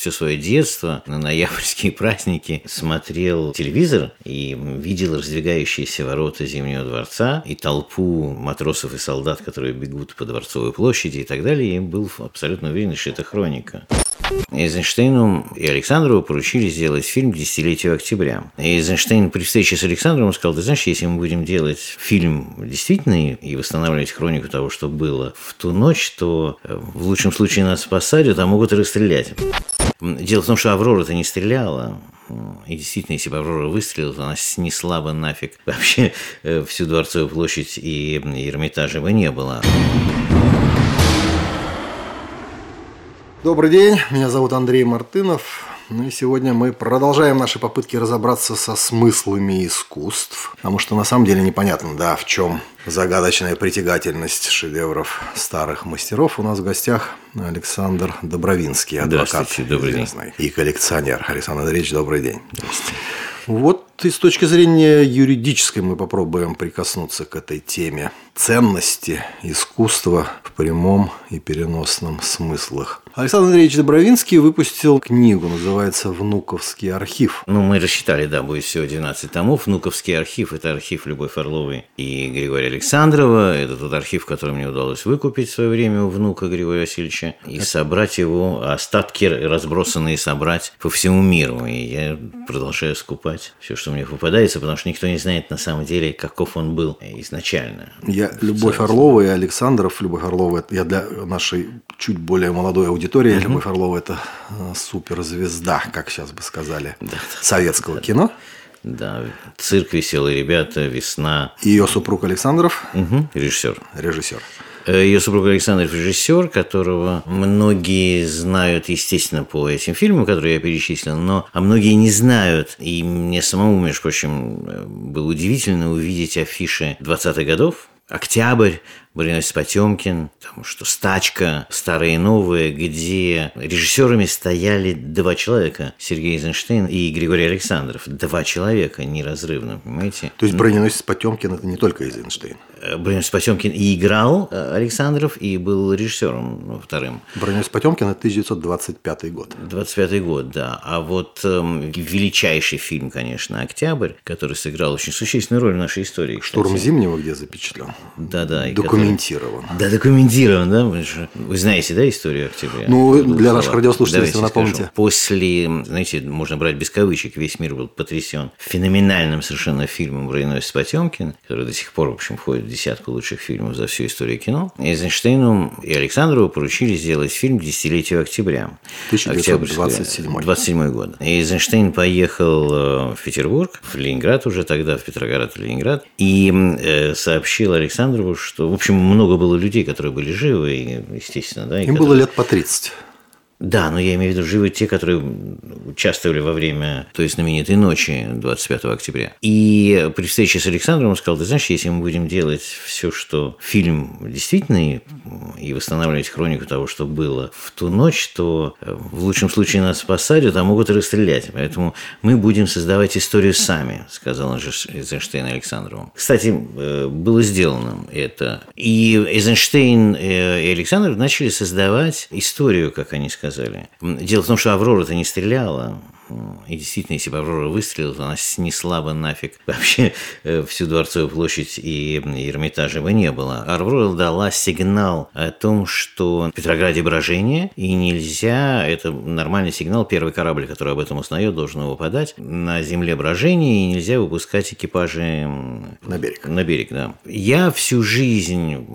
все свое детство на ноябрьские праздники смотрел телевизор и видел раздвигающиеся ворота Зимнего дворца и толпу матросов и солдат, которые бегут по Дворцовой площади и так далее, и был абсолютно уверен, что это хроника. Эйзенштейну и Александрову поручили сделать фильм к октября. Эйзенштейн при встрече с Александровым сказал, ты знаешь, если мы будем делать фильм действительный и восстанавливать хронику того, что было в ту ночь, то э, в лучшем случае нас посадят, а могут и расстрелять. Дело в том, что Аврора-то не стреляла. И действительно, если бы Аврора выстрелила, то она снесла бы нафиг вообще э, всю Дворцовую площадь и Эрмитажа бы не было. Добрый день, меня зовут Андрей Мартынов. Ну и сегодня мы продолжаем наши попытки разобраться со смыслами искусств, потому что на самом деле непонятно, да, в чем загадочная притягательность шедевров старых мастеров. У нас в гостях Александр Добровинский, адвокат добрый день. и коллекционер. Александр Андреевич, добрый день. Здравствуйте. Вот и с точки зрения юридической мы попробуем прикоснуться к этой теме ценности искусства в прямом и переносном смыслах. Александр Андреевич Добровинский выпустил книгу, называется «Внуковский архив». Ну, мы рассчитали, да, будет всего 12 томов. «Внуковский архив» – это архив Любовь Орловой и Григория Александрова. Это тот архив, который мне удалось выкупить в свое время у внука Григория Васильевича и собрать его, остатки разбросанные собрать по всему миру. И я продолжаю скупать все, что мне попадается, потому что никто не знает на самом деле, каков он был изначально. Я Любовь Орлова и Александров. Любовь Орлова – я для нашей чуть более молодой аудитории. Угу. Любовь Орлова – это э, суперзвезда, как сейчас бы сказали, да, советского да, кино. Да, цирк «Веселые ребята», «Весна». Ее супруг Александров. Угу. Режиссер. Режиссер. Э, Ее супруг Александр режиссер, которого многие знают, естественно, по этим фильмам, которые я перечислил, но а многие не знают. И мне самому, между прочим, э, было удивительно увидеть афиши 20-х годов, Октябрь, Борис Потемкин, потому что «Стачка», «Старые и новые», где режиссерами стояли два человека, Сергей Эйзенштейн и Григорий Александров. Два человека неразрывно, понимаете? То есть броненосец Потемкин – это не только Эйзенштейн? Э, Броненосец Потемкин и играл э, Александров, и был режиссером ну, вторым. Броненосец Потемкин – это 1925 год. 25 год, да. А вот эм, величайший фильм, конечно, «Октябрь», который сыграл очень существенную роль в нашей истории. «Штурм Зимнего» где запечатлен? Да-да. Документирован. Да, документирован, да. Вы знаете, да, историю октября? Ну, для наших радиослушателей, если напомните. Скажу. После, знаете, можно брать без кавычек, весь мир был потрясен феноменальным совершенно фильмом «Броненосец Потемкин», который до сих пор, в общем, входит в десятку лучших фильмов за всю историю кино. Эйзенштейну и Александрову поручили сделать фильм к десятилетию октября. 1927. 27 год. Эйзенштейн поехал э, в Петербург, в Ленинград уже тогда, в Петроград, в Ленинград, и э, сообщил Александрову, что, в общем, общем, много было людей, которые были живы, естественно. Да, Им которые... было лет по 30. Да, но я имею в виду живы те, которые участвовали во время той знаменитой ночи 25 октября. И при встрече с Александром он сказал, ты знаешь, если мы будем делать все, что фильм действительный, и восстанавливать хронику того, что было в ту ночь, то э, в лучшем случае нас посадят, а могут и расстрелять. Поэтому мы будем создавать историю сами, сказал Эйзенштейн Александрову. Кстати, э, было сделано это. И Эйзенштейн э, и Александров начали создавать историю, как они сказали, сказали. Дело в том, что Аврора-то не стреляла. И действительно, если бы Аврора выстрелила, то она снесла бы нафиг вообще э, всю Дворцовую площадь и Эрмитажа бы не было. Аврора дала сигнал о том, что в Петрограде брожение, и нельзя, это нормальный сигнал, первый корабль, который об этом узнает, должен его подать, на земле брожение, и нельзя выпускать экипажи на берег. На берег, да. Я всю жизнь,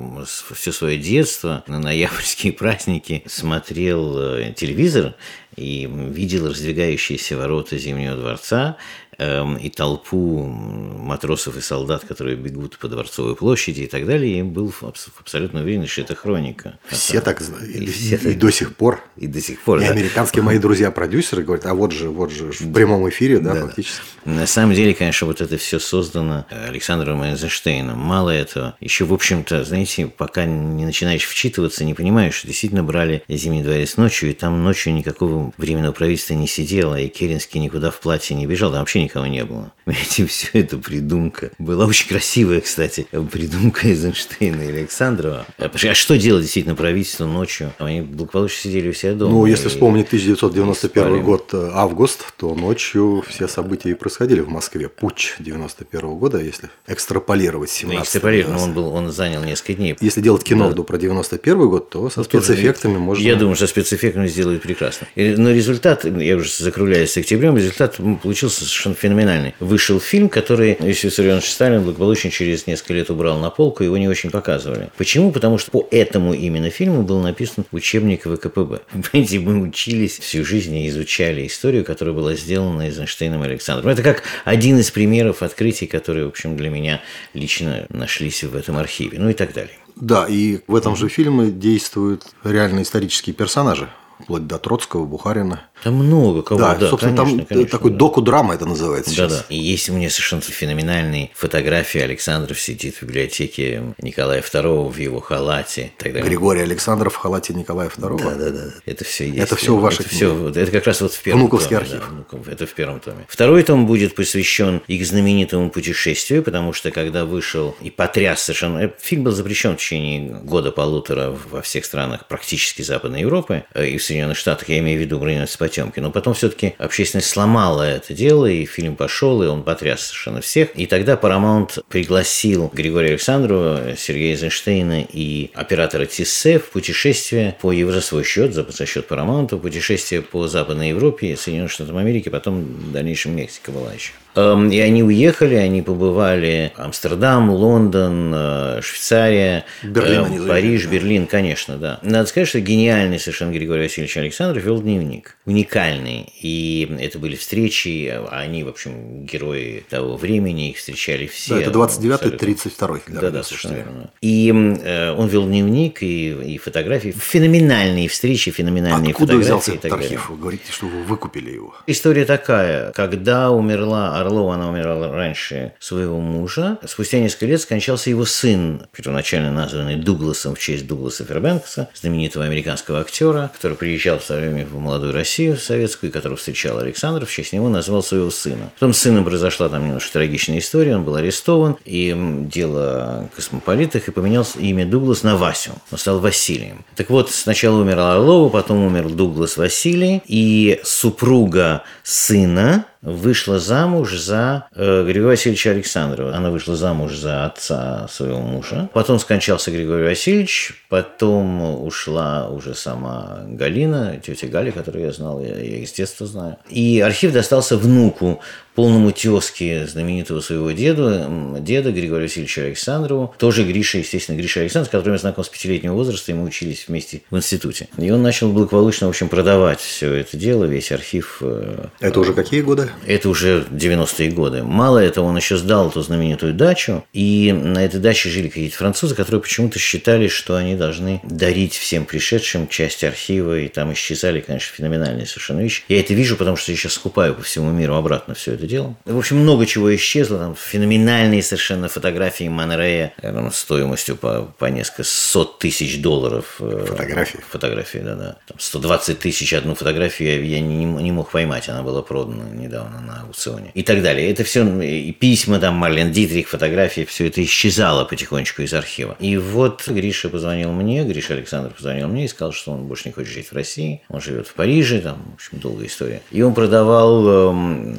все свое детство на ноябрьские праздники смотрел э, телевизор, и видел раздвигающиеся ворота Зимнего дворца, и толпу матросов и солдат, которые бегут по Дворцовой площади и так далее, и был абсолютно уверен, что это хроника. Все так знают. И, и, все и так... до сих пор. И до сих пор, И да. американские мои друзья-продюсеры говорят, а вот же, вот же, в прямом эфире, да, да, фактически. На самом деле, конечно, вот это все создано Александром Эйзенштейном. Мало этого. Еще, в общем-то, знаете, пока не начинаешь вчитываться, не понимаешь, что действительно брали Зимний дворец ночью, и там ночью никакого временного правительства не сидело, и Керенский никуда в платье не бежал, там вообще никого не было. Понимаете, все это придумка. Была очень красивая, кстати, придумка Эйзенштейна и Александрова. А, а что делать действительно правительство ночью? Они благополучно сидели у себя дома. Ну, если вспомнить 1991 год, э, август, то ночью все события и происходили в Москве. Путь 91 года, если экстраполировать 17 Экстраполировать, но он, был, он занял несколько дней. Если делать кино да. про 91 год, то со ну, спецэффектами можно... Я думаю, что спецэффектами сделают прекрасно. Но результат, я уже закругляюсь с октябрем, результат получился совершенно феноменальный. Вышел фильм, который Иосиф Виссарионович Сталин благополучно через несколько лет убрал на полку, его не очень показывали. Почему? Потому что по этому именно фильму был написан учебник ВКПБ. Понимаете, мы учились всю жизнь и изучали историю, которая была сделана Эйзенштейном и Александром. Это как один из примеров открытий, которые, в общем, для меня лично нашлись в этом архиве, ну и так далее. Да, и в этом же фильме действуют реальные исторические персонажи вплоть до Троцкого, Бухарина. Там много кого, да, да собственно, конечно, там конечно, такой да. доку-драма это называется да, сейчас. Да, И есть у меня совершенно феноменальные фотографии. Александров сидит в библиотеке Николая II в его халате. Тогда... Григорий Александров в халате Николая II. Да, да, да. Это все есть. Это все в вашей это все, это как раз вот в первом Внуковский томе. архив. Да, это в первом томе. Второй том будет посвящен их знаменитому путешествию, потому что когда вышел и потряс совершенно... Э, фильм был запрещен в течение года-полутора во всех странах практически Западной Европы э, и в Соединенных Штатах, я имею в виду «Броненосец Потемки», но потом все-таки общественность сломала это дело, и фильм пошел, и он потряс совершенно всех. И тогда Paramount пригласил Григория Александрова, Сергея Эйзенштейна и оператора Тиссе в путешествие по за свой счет, за, за счет Paramount, путешествие по Западной Европе, Соединенным Штатам Америки, потом в дальнейшем Мексика была еще. Эм, и они уехали, они побывали Амстердам, Лондон, э, Швейцария, Берлин, э, Париж, Берлин, конечно, да. Надо сказать, что гениальный совершенно Григорий Васильевич Александров вел дневник. Уникальный. И это были встречи, они, в общем, герои того времени, их встречали все. Да, это 29-32. Да, да, совершенно верно. И э, он вел дневник и, и фотографии. Феноменальные встречи, феноменальные Откуда фотографии. взялся этот архив? Вы говорите, что вы выкупили его. История такая. Когда умерла Орлова, она умерла раньше своего мужа. Спустя несколько лет скончался его сын, первоначально названный Дугласом в честь Дугласа Фербенкса, знаменитого американского актера, который приезжал в свое время в молодую Россию советскую, которого встречал Александр, в честь него назвал своего сына. Потом с сыном произошла там немножко трагичная история, он был арестован, и дело космополитах, и поменялся имя Дуглас на Васю. Он стал Василием. Так вот, сначала умер Орлова, потом умер Дуглас Василий, и супруга сына вышла замуж за э, Григория Васильевича Александрова. Она вышла замуж за отца своего мужа. Потом скончался Григорий Васильевич, потом ушла уже сама Галина, тетя Галя, которую я знал, я, я их с детства знаю. И архив достался внуку полному тезке знаменитого своего деда, деда Григория Васильевича Александрову, тоже Гриша, естественно, Гриша Александр, с которым я знаком с пятилетнего возраста, и мы учились вместе в институте. И он начал благополучно, в общем, продавать все это дело, весь архив. Э, это уже какие годы? Это уже 90-е годы. Мало этого, он еще сдал эту знаменитую дачу, и на этой даче жили какие-то французы, которые почему-то считали, что они должны дарить всем пришедшим часть архива, и там исчезали, конечно, феноменальные совершенно вещи. Я это вижу, потому что я сейчас скупаю по всему миру обратно все это дело. В общем, много чего исчезло, там феноменальные совершенно фотографии Монрея, там, стоимостью по, по несколько сот тысяч долларов. Э, фотографии? Фотографии, да-да. 120 тысяч одну фотографию я, я не, не мог поймать, она была продана недавно на аукционе и так далее. Это все и письма там Марлен Дитрих, фотографии, все это исчезало потихонечку из архива. И вот Гриша позвонил мне, Гриша Александр позвонил мне и сказал, что он больше не хочет жить в России, он живет в Париже, там, в общем, долгая история. И он продавал эм,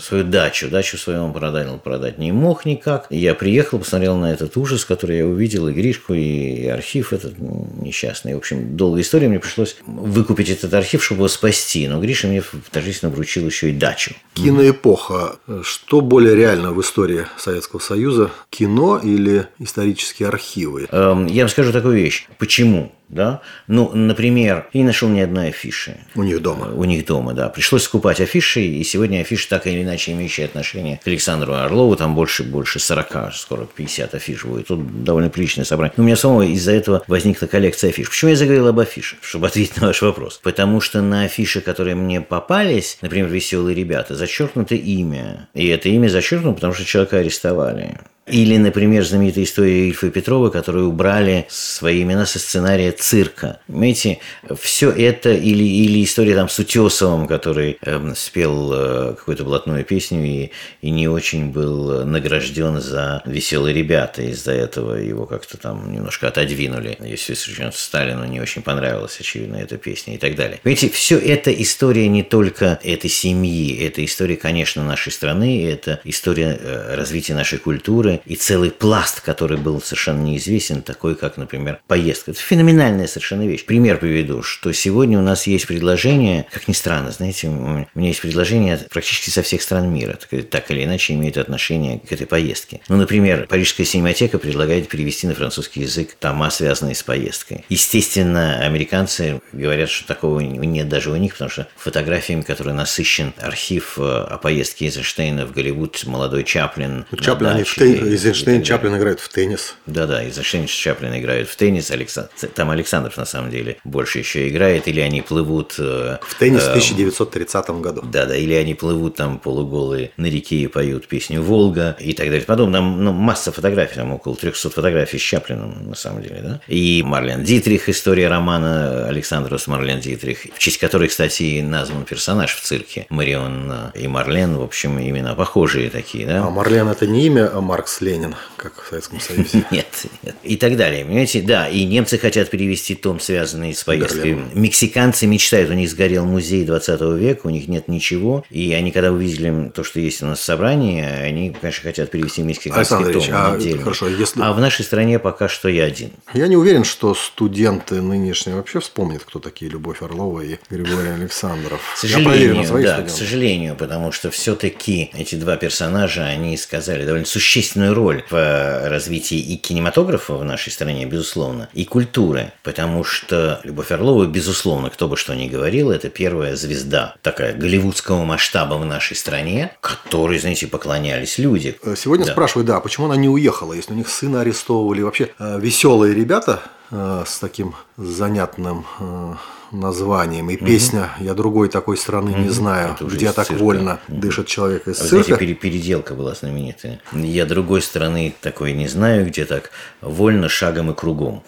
свою дачу. Дачу свою он продал, продать не мог никак. Я приехал, посмотрел на этот ужас, который я увидел, и Гришку, и архив этот несчастный. В общем, долгая история. Мне пришлось выкупить этот архив, чтобы его спасти. Но Гриша мне торжественно вручил еще и дачу. Киноэпоха. Что более реально в истории Советского Союза? Кино или исторические архивы? Эм, я вам скажу такую вещь. Почему? Да. Ну, например, я не нашел ни одной афиши. У них дома. У них дома, да. Пришлось скупать афиши, и сегодня афиши так или иначе имеющие отношение к Александру Орлову, там больше, больше 40, скоро 50 афиш будет. Тут довольно приличное собрание. Но у меня самого из-за этого возникла коллекция афиш. Почему я заговорил об афишах? Чтобы ответить на ваш вопрос. Потому что на афише, которые мне попались, например, «Веселые ребята», зачеркнуто имя. И это имя зачеркнуто, потому что человека арестовали. Или, например, знаменитая история Ильфа Петрова, которые убрали свои имена со сценария цирка. Понимаете, все это, или, или история там с Утесовым, который э, спел э, какую-то блатную песню и, и не очень был награжден за «Веселые ребята». Из-за этого его как-то там немножко отодвинули. Если Сталину не очень понравилась, очевидно, эта песня и так далее. Понимаете, все это история не только этой семьи, это история, конечно, нашей страны, это история э, развития нашей культуры и целый пласт, который был совершенно неизвестен, такой как, например, поездка. Это феноменальная совершенно вещь. Пример приведу, что сегодня у нас есть предложение, как ни странно, знаете, у меня есть предложение практически со всех стран мира, так или иначе имеют отношение к этой поездке. Ну, например, Парижская синематека предлагает перевести на французский язык тома, связанные с поездкой. Естественно, американцы говорят, что такого нет даже у них, потому что фотографиями, которые насыщен архив э, о поездке Эйзенштейна в Голливуд, молодой Чаплин. Чаплин, они в тен... Эйзенштейн, Чаплин играют в теннис. Да-да, Эйзенштейн, Чаплин играют в теннис. Александр... Там Александров, на самом деле, больше еще играет. Или они плывут... Э, в теннис в 1930 э, году. Да-да, или они плывут там полуголые на реке и поют песню «Волга» и так далее. Потом там ну, масса фотографий, там около 300 фотографий с Чаплином, на самом деле, да. И Марлен Дитрих, история романа Александра с Марлен Дитрих, в честь которой, кстати, и назван персонаж в цирке. Марион и Марлен, в общем, именно похожие такие, да. А Марлен это не имя а Маркс Ленин, как в Советском Союзе? Нет, нет. И так далее, понимаете? Да, и немцы хотят перевести том, связанный с поездкой. Мексиканцы мечтают, у них сгорел музей 20 века, у них нет ничего, и они, когда увидели то, что есть у нас в собрании, они, конечно, хотят перевести мексиканский Александр том а, отдельно. Хорошо, если... А в нашей стране пока что я один. Я не уверен, что студенты нынешние вообще вспомнят, кто такие Любовь Орлова и Григорий Александров. К сожалению, да, к сожалению, потому что все-таки эти два персонажа, они сказали довольно существенную роль в развитии и кинематографа в нашей стране, безусловно, и культуры, потому что Любовь Орлова, безусловно, кто бы что ни говорил, это первая звезда такая голливудского масштаба в нашей стране, которой, знаете, поклонялись люди. Э, сегодня да. спрашивают, да, почему она не уехала, если у них сына арестовывали. Вообще э, веселые ребята э, с таким занятным названием. И угу. песня «Я другой такой страны угу. не знаю, где так цирка. вольно угу. дышит человек из а цирка». Знаете, переделка была знаменитая. «Я другой страны такой не знаю, где так вольно шагом и кругом».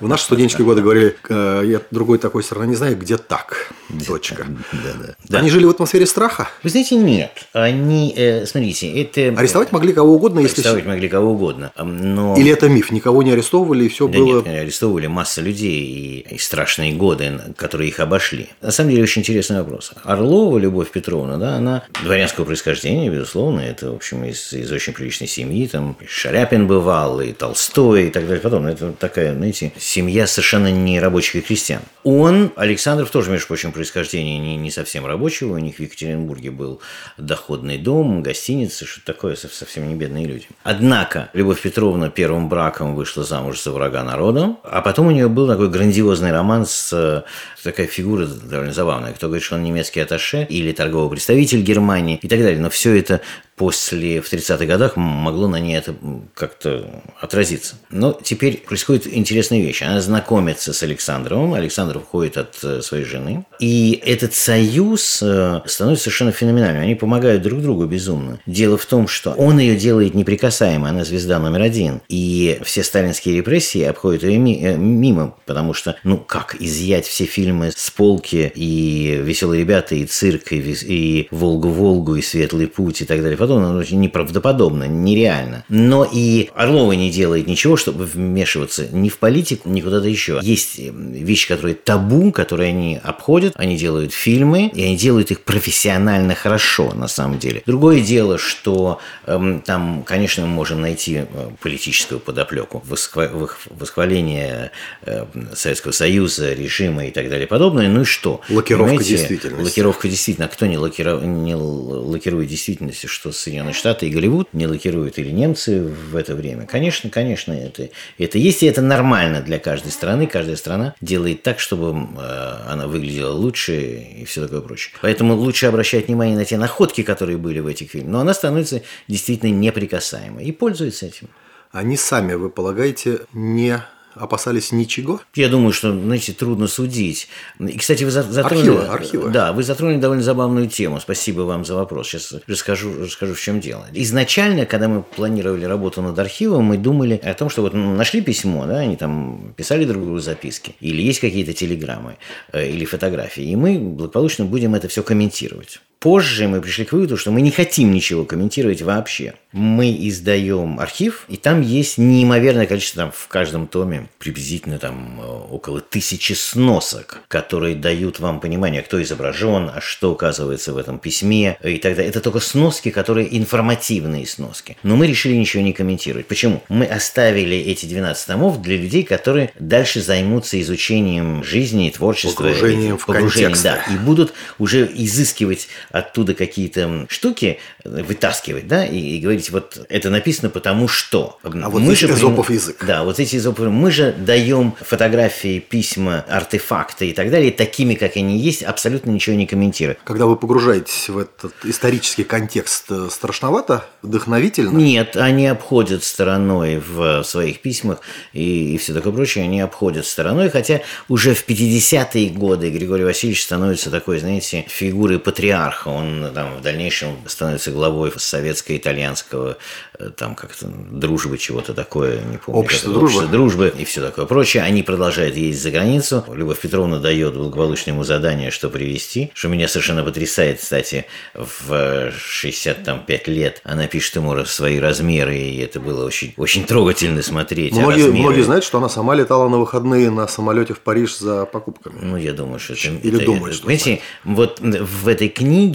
В наши студенческие годы говорили «Э, «Я другой такой страны не знаю, где так». Точка. Да, да. Они жили в атмосфере страха? Вы знаете, нет. Они, э, смотрите, это... Арестовать могли кого угодно, если... Арестовать могли кого угодно, но... Или это миф, никого не арестовывали, и все да было... нет, арестовывали масса людей, и, и страшные годы, которые их обошли. На самом деле, очень интересный вопрос. Орлова Любовь Петровна, да, она дворянского происхождения, безусловно, это, в общем, из, из очень приличной семьи, там Шаляпин бывал, и Толстой, и так далее. Потом, это такая, знаете, семья совершенно не рабочих и крестьян. Он, Александров, тоже, между прочим, происхождения не, не совсем рабочего, у них в Екатеринбурге был доходный дом, гостиница, что такое, совсем не бедные люди. Однако, Любовь Петровна первым браком вышла замуж за врага народа, а потом у нее был такой грандиозный роман с такая фигура довольно забавная. Кто говорит, что он немецкий атташе или торговый представитель Германии и так далее. Но все это после, в 30-х годах могло на ней это как-то отразиться. Но теперь происходит интересная вещь. Она знакомится с Александровым, Александр уходит от э, своей жены, и этот союз э, становится совершенно феноменальным. Они помогают друг другу безумно. Дело в том, что он ее делает неприкасаемой, она звезда номер один. И все сталинские репрессии обходят ее э, мимо, потому что, ну как, изъять все фильмы с полки и «Веселые ребята», и «Цирк», и «Волгу-Волгу», и «Светлый путь» и так далее подобное, оно очень неправдоподобно, нереально. Но и Орлова не делает ничего, чтобы вмешиваться ни в политику, ни куда-то еще. Есть э, вещи, которые табу, которые они обходят, они делают фильмы, и они делают их профессионально хорошо, на самом деле. Другое дело, что эм, там, конечно, мы можем найти э, политическую подоплеку, восхваление э, Советского Союза, режима и так далее подобное. Ну и что? Лакировка Понимаете? действительности. Лакировка действительно. А кто не, лакиров... не лакирует действительности, что Соединенные Штаты и Голливуд не лакируют или немцы в это время. Конечно, конечно, это, это есть, и это нормально для каждой страны. Каждая страна делает так, чтобы э, она выглядела лучше и все такое прочее. Поэтому лучше обращать внимание на те находки, которые были в этих фильмах. Но она становится действительно неприкасаемой и пользуется этим. Они сами, вы полагаете, не опасались ничего? Я думаю, что, знаете, трудно судить. И, кстати, вы затронули... Архивы, архивы. Да, вы затронули довольно забавную тему. Спасибо вам за вопрос. Сейчас расскажу, расскажу, в чем дело. Изначально, когда мы планировали работу над архивом, мы думали о том, что вот нашли письмо, да, они там писали друг другу записки, или есть какие-то телеграммы, э, или фотографии, и мы благополучно будем это все комментировать. Позже мы пришли к выводу, что мы не хотим ничего комментировать вообще. Мы издаем архив, и там есть неимоверное количество, там в каждом томе приблизительно там э, около тысячи сносок, которые дают вам понимание, кто изображен, а что указывается в этом письме и так далее. Это только сноски, которые информативные сноски. Но мы решили ничего не комментировать. Почему? Мы оставили эти 12 томов для людей, которые дальше займутся изучением жизни и творчества. Погружением в погружением, контекст. Да, и будут уже изыскивать оттуда какие-то штуки, вытаскивать, да, и, и говорить, вот это написано потому что. А вот здесь эзопов язык. Да, вот эти эзоповы. Мы же даем фотографии, письма, артефакты и так далее, такими, как они есть, абсолютно ничего не комментируя. Когда вы погружаетесь в этот исторический контекст, э, страшновато, вдохновительно? Нет, они обходят стороной в своих письмах и, и все такое прочее, они обходят стороной, хотя уже в 50-е годы Григорий Васильевич становится такой, знаете, фигурой патриарха. Он там в дальнейшем становится главой советско-итальянского э, там как-то дружбы чего-то такое, не помню. Общество дружбы. общество дружбы и все такое прочее. Они продолжают ездить за границу. Любовь Петровна дает благополучно ему задание, что привезти, что меня совершенно потрясает, кстати, в 65 лет она пишет ему свои размеры, и это было очень, очень трогательно смотреть. А Многие, размеры- многие знают, что она сама летала на выходные на самолете в Париж за покупками. Ну, я думаю, что это... Или это- думаю, это- что Понимаете, вот в этой книге,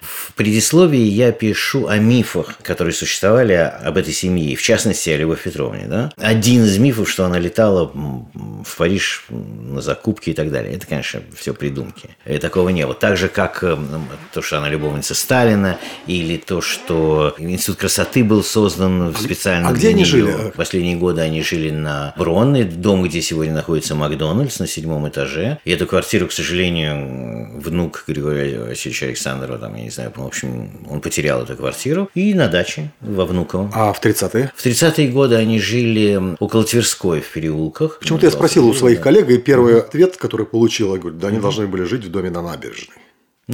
в предисловии я пишу о мифах, которые существовали об этой семье, в частности, о Любовь Петровне, да? Один из мифов, что она летала в Париж на закупки и так далее. Это, конечно, все придумки. И такого не было. Так же, как э, то, что она любовница Сталина, или то, что Институт красоты был создан специально а где для они неё. жили? В последние годы они жили на Бронной, дом, где сегодня находится Макдональдс, на седьмом этаже. И эту квартиру, к сожалению, внук Григория Васильевича Александрова, там, я не знаю, в общем, он потерял эту квартиру. И на даче во Внуково. А в 30-е? В 30-е годы они жили около Тверской в переулках. Почему-то я спросил у своих коллег, и первый ответ, который получил, я говорю, да они должны были жить в доме на набережной.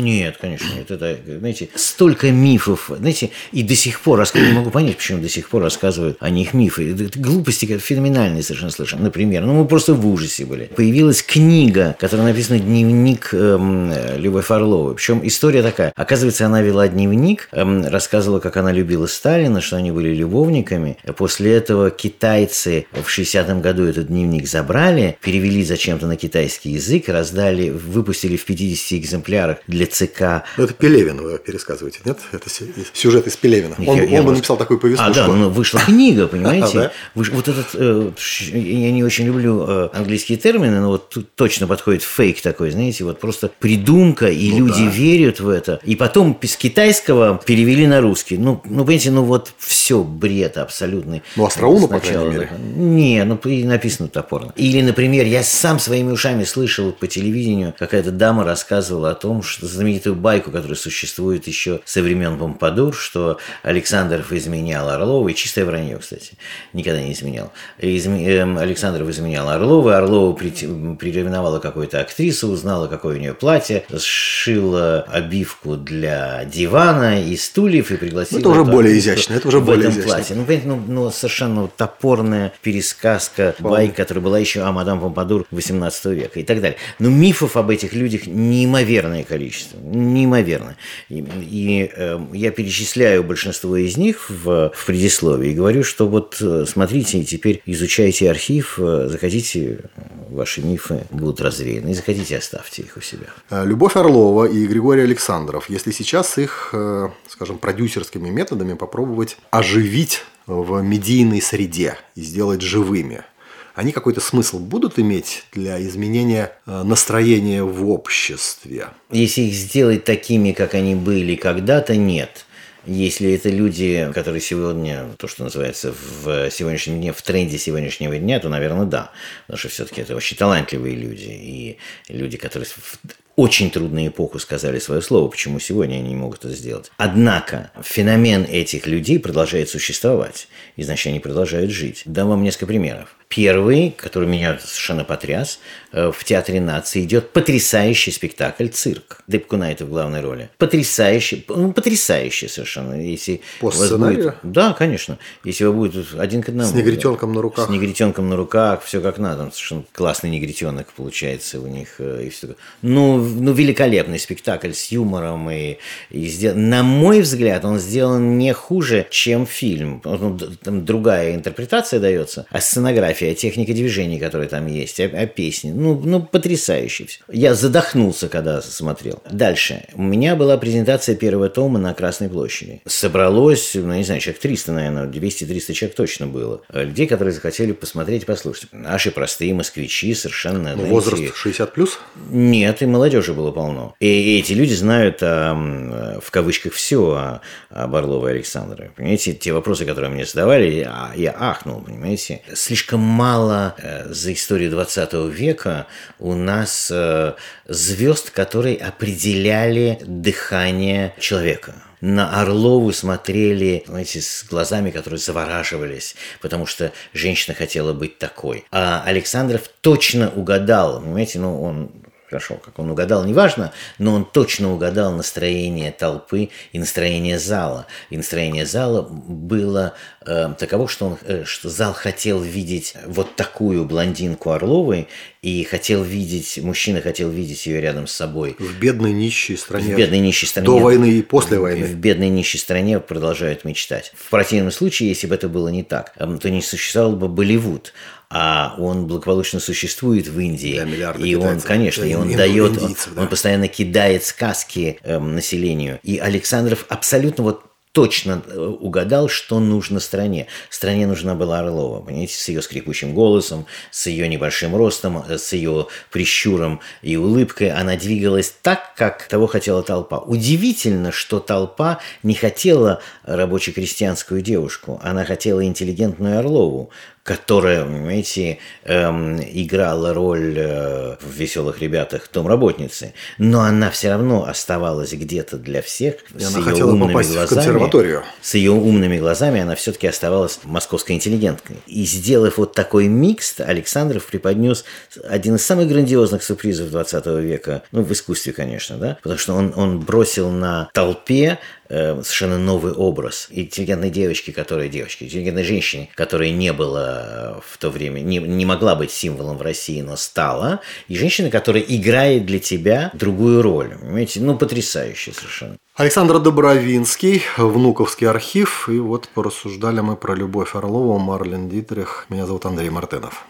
Нет, конечно, нет. Это, знаете, столько мифов. Знаете, и до сих пор, рас- не могу понять, почему до сих пор рассказывают о них мифы. Это- глупости феноменальные совершенно слышим. Например, ну мы просто в ужасе были. Появилась книга, которая написана «Дневник эм, Любовь Орловой». Причем история такая. Оказывается, она вела дневник, эм, рассказывала, как она любила Сталина, что они были любовниками. После этого китайцы в 60-м году этот дневник забрали, перевели зачем-то на китайский язык, раздали, выпустили в 50 экземплярах для ЦК Ну, это Пелевин вы пересказываете, нет? Это сю- сюжет из Пелевина. Он, Я- он я бы вас- написал такую А, повестку. да, ну, вышла книга, понимаете? Выш- Вот этот, э, я не очень люблю э, английские термины, но вот тут точно подходит фейк такой, знаете, вот просто придумка, и Ну люди да. верят в это. И потом с китайского перевели на русский. Ну, ну понимаете, ну вот все бред абсолютный. Ну, остроумно, по крайней мере. Не, ну и написано топорно. Или, например, я сам своими ушами слышал по телевидению, какая-то дама рассказывала о том, что знаменитую байку, которая существует еще со времен Помпадур, что Александров изменял Орловой, чистое вранье, кстати, никогда не изменял. Изме- эм, Александров изменял Орлова при- приревновала какую-то актрису, узнала, какое у нее платье, сшила обивку для дивана и стульев и пригласила... Это уже более изящно, это уже в более этом изящно. платье. Ну, понимаете, ну, ну, совершенно вот топорная пересказка байк, которая была еще о мадам Помпадур 18 века и так далее. Но мифов об этих людях неимоверное количество. Неимоверно. И, и, э, я перечисляю большинство из них в, в предисловии и говорю, что вот э, смотрите, теперь изучайте архив, э, захотите, э, ваши мифы будут развеяны, и захотите, оставьте их у себя. Любовь Орлова и Григорий Александров, если сейчас их, скажем, продюсерскими методами попробовать оживить в медийной среде и сделать живыми, они какой-то смысл будут иметь для изменения э, настроения в обществе? Если их сделать такими, как они были когда-то, нет. Если это люди, которые сегодня, то, что называется в сегодняшнем дне, в тренде сегодняшнего дня, то, наверное, да. Потому что все-таки это очень талантливые люди. И люди, которые в очень трудную эпоху сказали свое слово, почему сегодня они не могут это сделать. Однако феномен этих людей продолжает существовать, и значит они продолжают жить. Дам вам несколько примеров. Первый, который меня совершенно потряс, э, в Театре наций идет потрясающий спектакль «Цирк». Дапкунайте в главной роли. Потрясающий, ну, потрясающий совершенно. Если По сценарию? будет- да, конечно. Если вы будет один к одному. С негритенком на руках. С негритенком на руках, все как надо. Он совершенно классный негритенок получается у них. э, И все. Ну, ну, великолепный спектакль с юмором. И, и сдел- На мой взгляд, он сделан не хуже, чем фильм. Ну, там другая интерпретация дается. А сценография, техника движений, которые там есть, а, а песни. Ну, ну, потрясающе все. Я задохнулся, когда смотрел. Дальше. У меня была презентация первого тома на Красной площади. Собралось, ну, не знаю, человек 300, наверное, 200-300 человек точно было. Э, Людей, которые захотели посмотреть и послушать. Наши простые москвичи совершенно... Ну, знаете, возраст 60 плюс. нет, и молодежи было полно. И эти люди знают, а, в кавычках, все о, об Орловой Александре. Понимаете, те вопросы, которые мне задавали, а, я ахнул, понимаете. Слишком мало э, за историю 20 века у нас э, звезд, которые определяли дыхание человека на Орлову смотрели, знаете, с глазами, которые завораживались, потому что женщина хотела быть такой. А Александров точно угадал, понимаете, ну, он Хорошо, как он угадал, неважно, но он точно угадал настроение толпы и настроение зала. И настроение зала было э, таково, что, он, э, что зал хотел видеть вот такую блондинку Орловой, и хотел видеть, мужчина хотел видеть ее рядом с собой. В бедной нищей стране. В бедной нищей стране. До войны и после войны. В бедной нищей стране продолжают мечтать. В противном случае, если бы это было не так, эм, то не существовал бы Болливуд. А он благополучно существует в Индии. Да, миллиарды и он, конечно, и он дает, он, да. он постоянно кидает сказки эм, населению. И Александров абсолютно вот точно э, угадал, что нужно стране. Стране нужна была Орлова, понимаете, с ее скрипучим голосом, с ее небольшим ростом, э, с ее прищуром и улыбкой. Она двигалась так, как того хотела толпа. Удивительно, что толпа не хотела рабоче-крестьянскую девушку, она хотела интеллигентную Орлову, которая, понимаете, эм, играла роль э, в «Веселых ребятах» домработницы, но она все равно оставалась где-то для всех. И с она её хотела умными попасть в глазами. консерваторию. С ее умными глазами она все-таки оставалась московской интеллигенткой. И сделав вот такой микс, Александров преподнес один из самых грандиозных сюрпризов 20 века, ну, в искусстве, конечно, да, потому что он, он бросил на толпе э, совершенно новый образ интеллигентной девочки, которая девочки, интеллигентной женщины, которой не было э, в то время, не, не могла быть символом в России, но стала, и женщина, которая играет для тебя другую роль. Понимаете? Ну, потрясающе совершенно. Александр Добровинский, Внуковский архив. И вот порассуждали мы про Любовь Орлову, Марлен Дитрих. Меня зовут Андрей Мартынов.